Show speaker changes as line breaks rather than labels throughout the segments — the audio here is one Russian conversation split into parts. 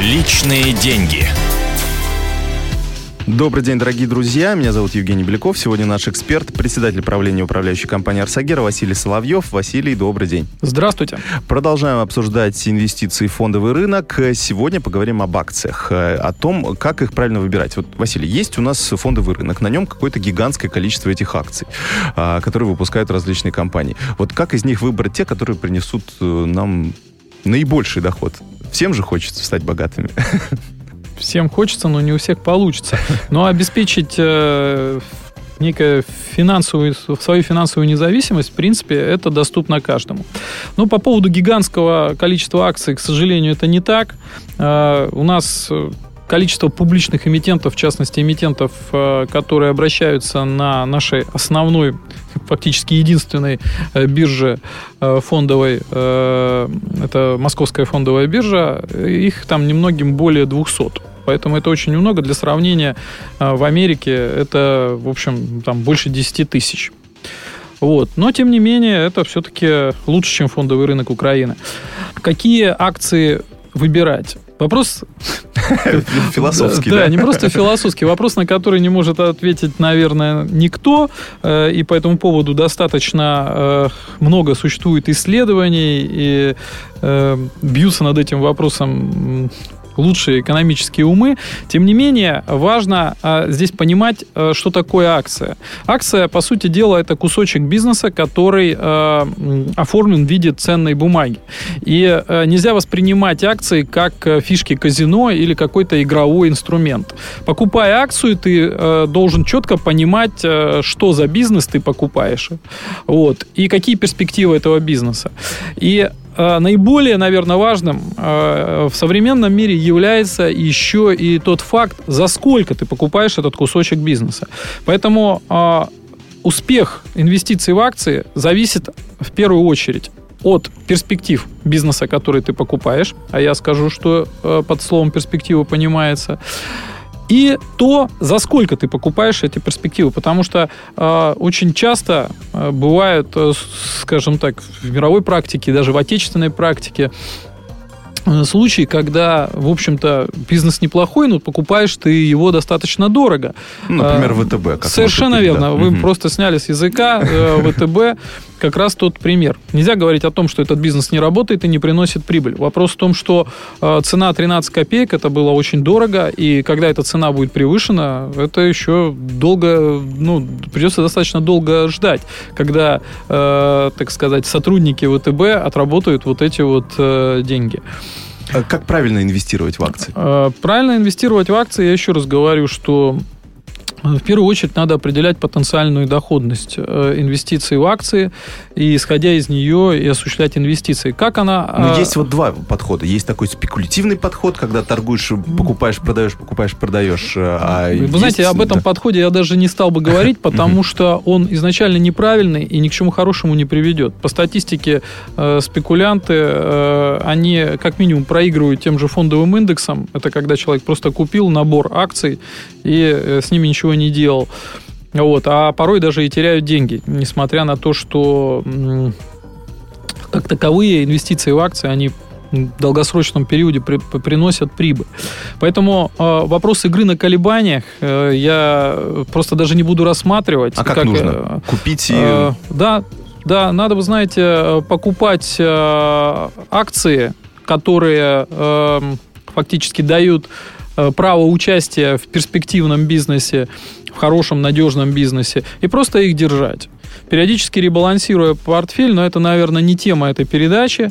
Личные деньги.
Добрый день, дорогие друзья. Меня зовут Евгений Беляков. Сегодня наш эксперт, председатель правления управляющей компании «Арсагера» Василий Соловьев. Василий, добрый день.
Здравствуйте.
Продолжаем обсуждать инвестиции в фондовый рынок. Сегодня поговорим об акциях, э, о том, как их правильно выбирать. Вот, Василий, есть у нас фондовый рынок, на нем какое-то гигантское количество этих акций, а, которые выпускают различные компании. Вот как из них выбрать те, которые принесут э, нам наибольший доход? Всем же хочется стать богатыми.
всем хочется, но не у всех получится. Но обеспечить э, некую финансовую, свою финансовую независимость, в принципе, это доступно каждому. Но по поводу гигантского количества акций, к сожалению, это не так. Э, у нас э, количество публичных эмитентов, в частности, эмитентов, э, которые обращаются на нашей основной, фактически единственной э, бирже э, фондовой, это Московская фондовая биржа, их там немногим более 200. Поэтому это очень много. Для сравнения, в Америке это, в общем, там больше 10 тысяч. Вот. Но, тем не менее, это все-таки лучше, чем фондовый рынок Украины. Какие акции выбирать? Вопрос...
Философский,
да? Да, не просто философский. Вопрос, на который не может ответить, наверное, никто. Э, и по этому поводу достаточно э, много существует исследований. И э, бьются над этим вопросом лучшие экономические умы. Тем не менее, важно а, здесь понимать, а, что такое акция. Акция, по сути дела, это кусочек бизнеса, который а, оформлен в виде ценной бумаги. И а, нельзя воспринимать акции как фишки казино или какой-то игровой инструмент. Покупая акцию, ты должен четко понимать, что за бизнес ты покупаешь. Вот. И какие перспективы этого бизнеса. И Э, наиболее, наверное, важным э, в современном мире является еще и тот факт, за сколько ты покупаешь этот кусочек бизнеса. Поэтому э, успех инвестиций в акции зависит в первую очередь от перспектив бизнеса, который ты покупаешь, а я скажу, что под словом перспектива понимается, и то, за сколько ты покупаешь эти перспективы. Потому что э, очень часто э, бывают, э, скажем так, в мировой практике, даже в отечественной практике, Э, случай, когда, в общем-то, бизнес неплохой, но покупаешь ты его достаточно дорого.
Ну, например, а, ВТБ.
Как Совершенно верно. Да. Вы угу. просто сняли с языка э, ВТБ как раз тот пример. Нельзя говорить о том, что этот бизнес не работает и не приносит прибыль. Вопрос в том, что э, цена 13 копеек, это было очень дорого, и когда эта цена будет превышена, это еще долго, ну, придется достаточно долго ждать, когда, так сказать, сотрудники ВТБ отработают вот эти вот деньги.
А как правильно инвестировать в акции?
А, правильно инвестировать в акции, я еще раз говорю, что в первую очередь надо определять потенциальную доходность э, инвестиций в акции и, исходя из нее, и осуществлять инвестиции. Как она...
Ну, есть вот два подхода. Есть такой спекулятивный подход, когда торгуешь, покупаешь, продаешь, покупаешь, продаешь. Э, а
Вы есть... знаете, об этом да. подходе я даже не стал бы говорить, потому что он изначально неправильный и ни к чему хорошему не приведет. По статистике э, спекулянты, они как минимум проигрывают тем же фондовым индексом. Это когда человек просто купил набор акций и с ними ничего не делал. Вот, а порой даже и теряют деньги, несмотря на то, что как таковые инвестиции в акции, они в долгосрочном периоде при, приносят прибыль. Поэтому э, вопрос игры на колебаниях э, я просто даже не буду рассматривать.
А как, как нужно? Э, Купить и... Э,
да, да, надо, вы знаете, покупать э, акции, которые э, фактически дают Э, право участия в перспективном бизнесе, в хорошем, надежном бизнесе, и просто их держать. Периодически ребалансируя портфель, но это, наверное, не тема этой передачи.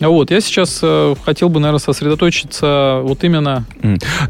Вот, я сейчас э, хотел бы, наверное, сосредоточиться вот именно...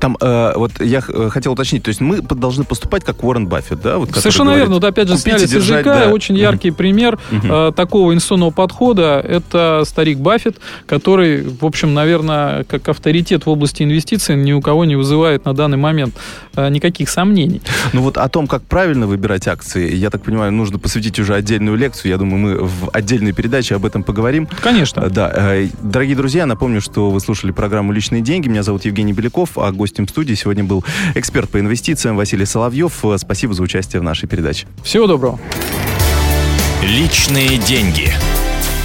Там, э, вот я э, хотел уточнить, то есть мы должны поступать как Уоррен Баффет, да? Вот,
Совершенно
говорит,
верно, вот опять же сняли с языка, да. очень яркий угу. пример. Э, такого инвестиционного подхода, это старик Баффет, который, в общем, наверное, как авторитет в области инвестиций ни у кого не вызывает на данный момент никаких сомнений.
Ну вот о том, как правильно выбирать акции, я так понимаю, нужно посвятить уже отдельную лекцию, я думаю, мы в отдельной передаче об этом поговорим.
Конечно.
Э, да, Дорогие друзья, напомню, что вы слушали программу «Личные деньги». Меня зовут Евгений Беляков, а гостем студии сегодня был эксперт по инвестициям Василий Соловьев. Спасибо за участие в нашей передаче.
Всего доброго.
«Личные деньги».